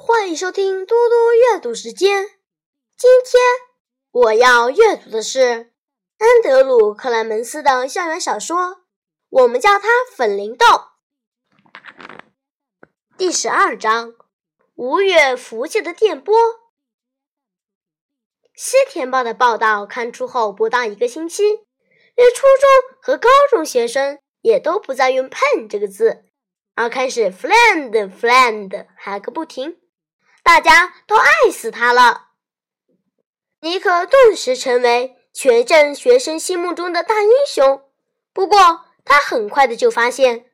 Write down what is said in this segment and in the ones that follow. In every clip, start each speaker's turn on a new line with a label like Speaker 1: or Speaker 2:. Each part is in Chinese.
Speaker 1: 欢迎收听多多阅读时间。今天我要阅读的是安德鲁·克莱门斯的校园小说，我们叫它《粉铃豆》。第十二章：五月福气的电波。西田报的报道刊出后不到一个星期，连初中和高中学生也都不再用 “pen” 这个字，而开始 “friend”“friend” 喊个不停。大家都爱死他了。尼克顿时成为全镇学生心目中的大英雄。不过，他很快的就发现，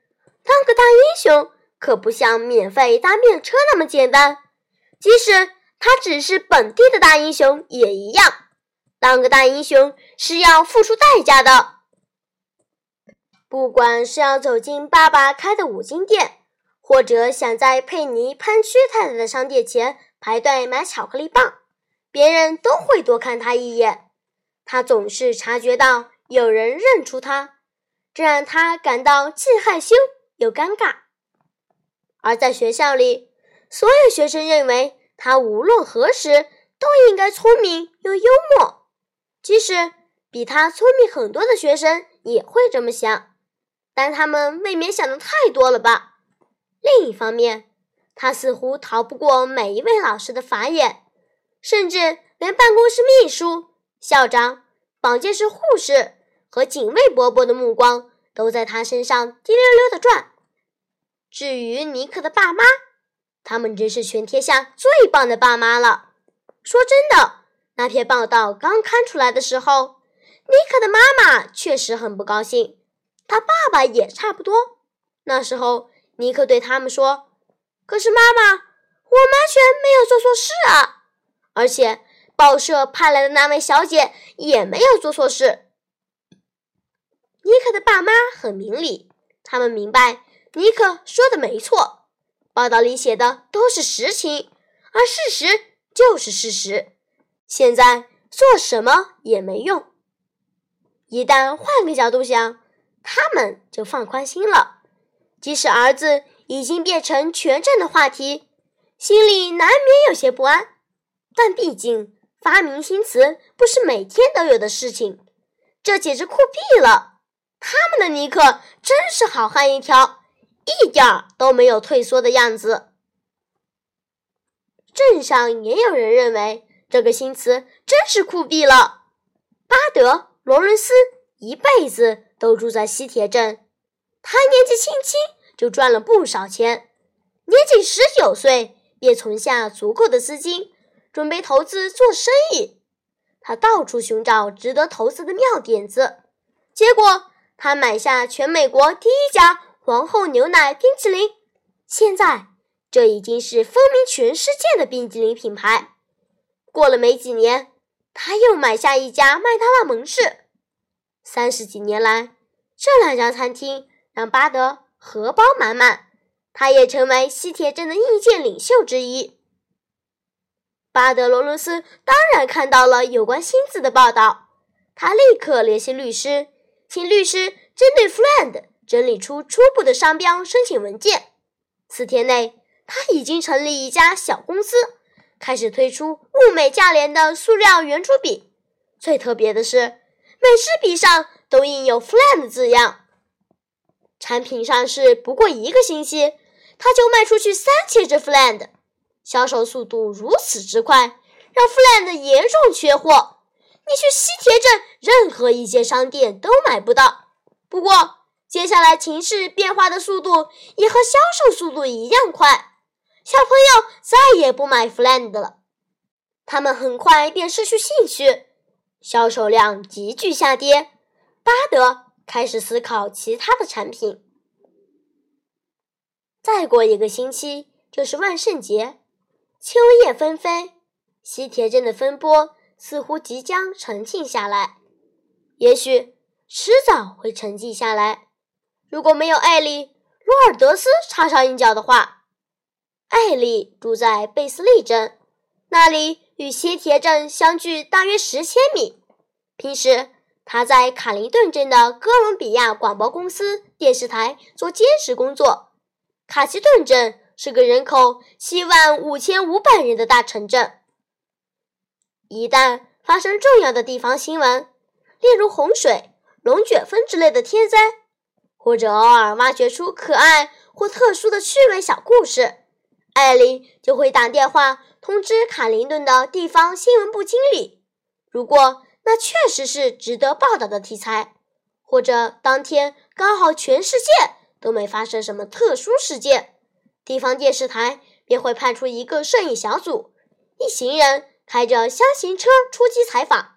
Speaker 1: 当个大英雄可不像免费搭便车那么简单。即使他只是本地的大英雄也一样，当个大英雄是要付出代价的。不管是要走进爸爸开的五金店。或者想在佩妮潘区太太的商店前排队买巧克力棒，别人都会多看他一眼。他总是察觉到有人认出他，这让他感到既害羞又尴尬。而在学校里，所有学生认为他无论何时都应该聪明又幽默，即使比他聪明很多的学生也会这么想，但他们未免想的太多了吧。另一方面，他似乎逃不过每一位老师的法眼，甚至连办公室秘书、校长、保健室护士和警卫伯伯的目光都在他身上滴溜溜的转。至于尼克的爸妈，他们真是全天下最棒的爸妈了。说真的，那篇报道刚刊出来的时候，尼克的妈妈确实很不高兴，他爸爸也差不多。那时候。尼克对他们说：“可是妈妈，我完全没有做错事啊！而且报社派来的那位小姐也没有做错事。”尼克的爸妈很明理，他们明白尼克说的没错，报道里写的都是实情，而事实就是事实。现在做什么也没用。一旦换个角度想，他们就放宽心了。即使儿子已经变成全镇的话题，心里难免有些不安。但毕竟发明新词不是每天都有的事情，这简直酷毙了！他们的尼克真是好汉一条，一点儿都没有退缩的样子。镇上也有人认为这个新词真是酷毙了。巴德·罗伦斯一辈子都住在西铁镇。他年纪轻轻就赚了不少钱，年仅十九岁便存下足够的资金，准备投资做生意。他到处寻找值得投资的妙点子，结果他买下全美国第一家皇后牛奶冰淇淋。现在这已经是风靡全世界的冰淇淋品牌。过了没几年，他又买下一家麦当劳门市。三十几年来，这两家餐厅。让巴德荷包满满，他也成为西铁镇的意见领袖之一。巴德罗伦斯当然看到了有关新字的报道，他立刻联系律师，请律师针对 “friend” 整理出初步的商标申请文件。四天内，他已经成立一家小公司，开始推出物美价廉的塑料圆珠笔。最特别的是，每支笔上都印有 “friend” 字样。产品上市不过一个星期，他就卖出去三千只 Fland，销售速度如此之快，让 Fland 严重缺货。你去西铁镇任何一间商店都买不到。不过，接下来情势变化的速度也和销售速度一样快，小朋友再也不买 Fland 了，他们很快便失去兴趣，销售量急剧下跌。巴德。开始思考其他的产品。再过一个星期就是万圣节，秋叶纷飞，西铁镇的风波似乎即将沉静下来。也许迟早会沉寂下来。如果没有艾丽·罗尔德斯插上一脚的话，艾丽住在贝斯利镇，那里与西铁镇相距大约十千米。平时。他在卡林顿镇的哥伦比亚广播公司电视台做兼职工作，卡奇顿镇是个人口七万五千五百人的大城镇。一旦发生重要的地方新闻，例如洪水、龙卷风之类的天灾，或者偶尔挖掘出可爱或特殊的趣味小故事，艾琳就会打电话通知卡林顿的地方新闻部经理。如果那确实是值得报道的题材，或者当天刚好全世界都没发生什么特殊事件，地方电视台便会派出一个摄影小组，一行人开着箱型车出击采访。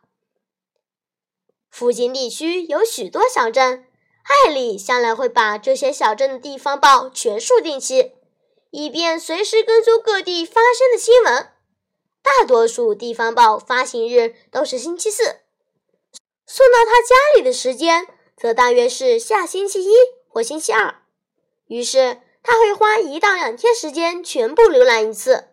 Speaker 1: 附近地区有许多小镇，艾丽向来会把这些小镇的地方报全数定期，以便随时跟踪各地发生的新闻。大多数地方报发行日都是星期四，送到他家里的时间则大约是下星期一或星期二。于是他会花一到两天时间全部浏览一次。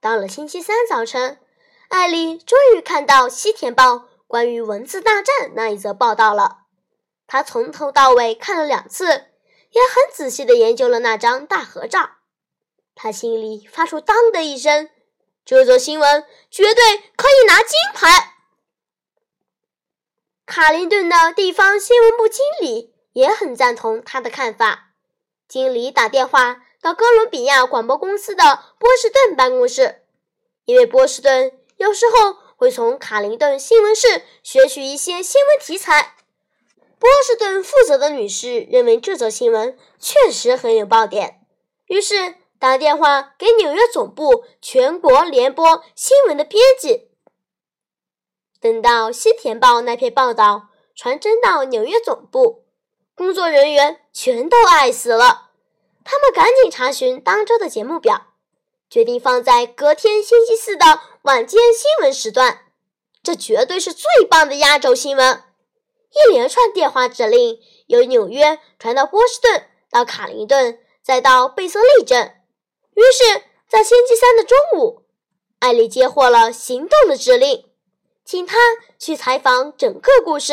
Speaker 1: 到了星期三早晨，艾丽终于看到《西田报》。关于文字大战那一则报道了，他从头到尾看了两次，也很仔细地研究了那张大合照。他心里发出“当”的一声，这则新闻绝对可以拿金牌。卡林顿的地方新闻部经理也很赞同他的看法。经理打电话到哥伦比亚广播公司的波士顿办公室，因为波士顿有时候。会从卡林顿新闻室学取一些新闻题材。波士顿负责的女士认为这则新闻确实很有爆点，于是打电话给纽约总部全国联播新闻的编辑。等到《西田报》那篇报道传真到纽约总部，工作人员全都爱死了。他们赶紧查询当周的节目表。决定放在隔天星期四的晚间新闻时段，这绝对是最棒的压轴新闻。一连串电话指令由纽约传到波士顿，到卡林顿，再到贝瑟利镇。于是，在星期三的中午，艾丽接获了行动的指令，请他去采访整个故事。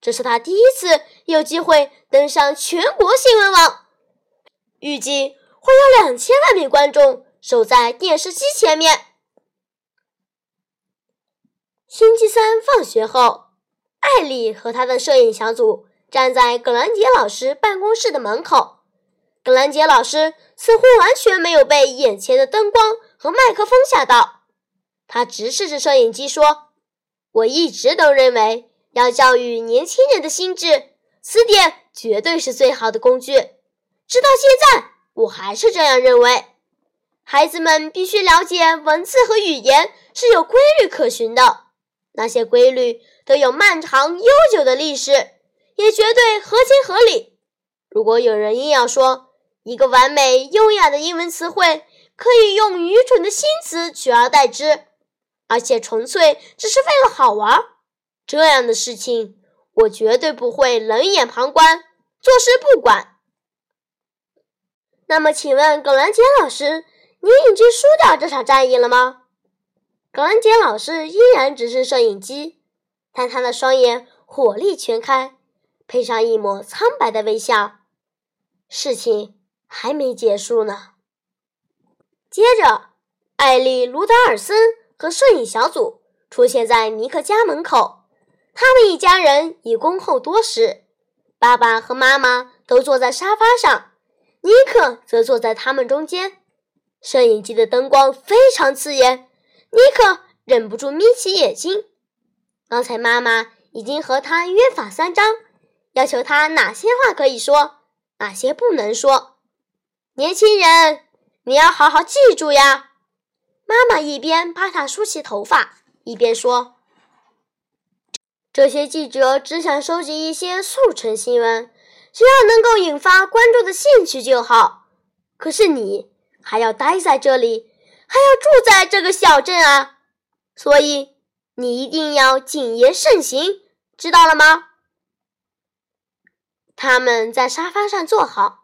Speaker 1: 这是他第一次有机会登上全国新闻网，预计会有两千万名观众。守在电视机前面。星期三放学后，艾丽和她的摄影小组站在格兰杰老师办公室的门口。格兰杰老师似乎完全没有被眼前的灯光和麦克风吓到，他直视着摄影机说：“我一直都认为，要教育年轻人的心智，词典绝对是最好的工具。直到现在，我还是这样认为。”孩子们必须了解，文字和语言是有规律可循的，那些规律都有漫长悠久的历史，也绝对合情合理。如果有人硬要说一个完美优雅的英文词汇可以用愚蠢的新词取而代之，而且纯粹只是为了好玩，这样的事情我绝对不会冷眼旁观，坐视不管。那么，请问葛兰杰老师？你已经输掉这场战役了吗？葛兰杰老师依然直视摄影机，但他的双眼火力全开，配上一抹苍白的微笑。事情还没结束呢。接着，艾丽·卢达尔森和摄影小组出现在尼克家门口。他们一家人已恭候多时，爸爸和妈妈都坐在沙发上，尼克则坐在他们中间。摄影机的灯光非常刺眼，尼克忍不住眯起眼睛。刚才妈妈已经和他约法三章，要求他哪些话可以说，哪些不能说。年轻人，你要好好记住呀！妈妈一边帮他梳起头发，一边说：“这些记者只想收集一些速成新闻，只要能够引发观众的兴趣就好。可是你……”还要待在这里，还要住在这个小镇啊！所以你一定要谨言慎行，知道了吗？他们在沙发上坐好，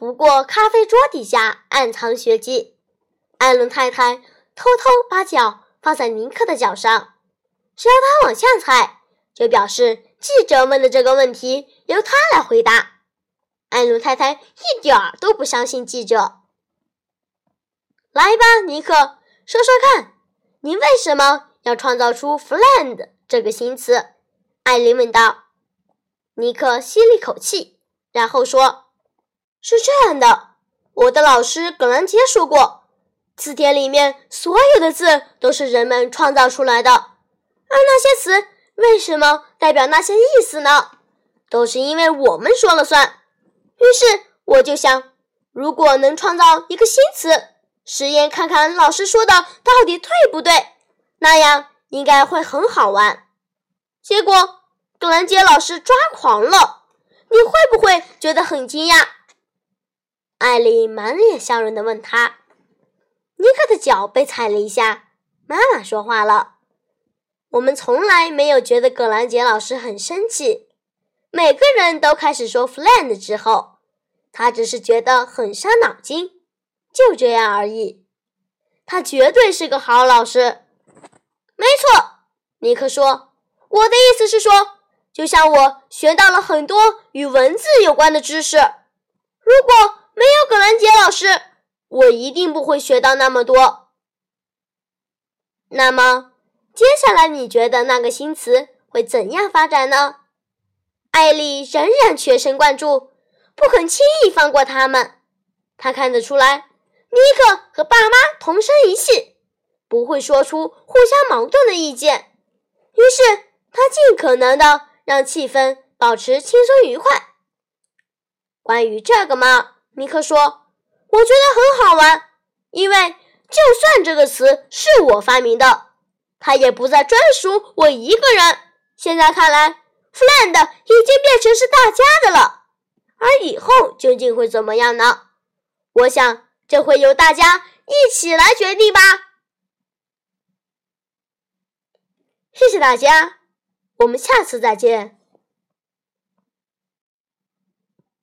Speaker 1: 不过咖啡桌底下暗藏血迹。艾伦太太偷偷把脚放在尼克的脚上，只要他往下踩，就表示记者问的这个问题由他来回答。艾伦太太一点儿都不相信记者。来吧，尼克，说说看，你为什么要创造出 “fland” 这个新词？艾琳问道。尼克吸了一口气，然后说：“是这样的，我的老师葛兰杰说过，字典里面所有的字都是人们创造出来的，而那些词为什么代表那些意思呢？都是因为我们说了算。于是我就想，如果能创造一个新词，实验看看老师说的到底对不对，那样应该会很好玩。结果。”格兰杰老师抓狂了，你会不会觉得很惊讶？艾丽满脸笑容地问他。尼克的脚被踩了一下。妈妈说话了：“我们从来没有觉得葛兰杰老师很生气。每个人都开始说 ‘fland’ 之后，他只是觉得很伤脑筋，就这样而已。他绝对是个好老师。”没错，尼克说：“我的意思是说。”就像我学到了很多与文字有关的知识，如果没有葛兰杰老师，我一定不会学到那么多。那么，接下来你觉得那个新词会怎样发展呢？艾丽仍然全神贯注，不肯轻易放过他们。他看得出来，尼克和爸妈同声一气，不会说出互相矛盾的意见。于是，他尽可能的。让气氛保持轻松愉快。关于这个嘛，尼克说：“我觉得很好玩，因为就算这个词是我发明的，它也不再专属我一个人。现在看来，‘fland’ 已经变成是大家的了。而以后究竟会怎么样呢？我想这会由大家一起来决定吧。”谢谢大家。我们下次再见。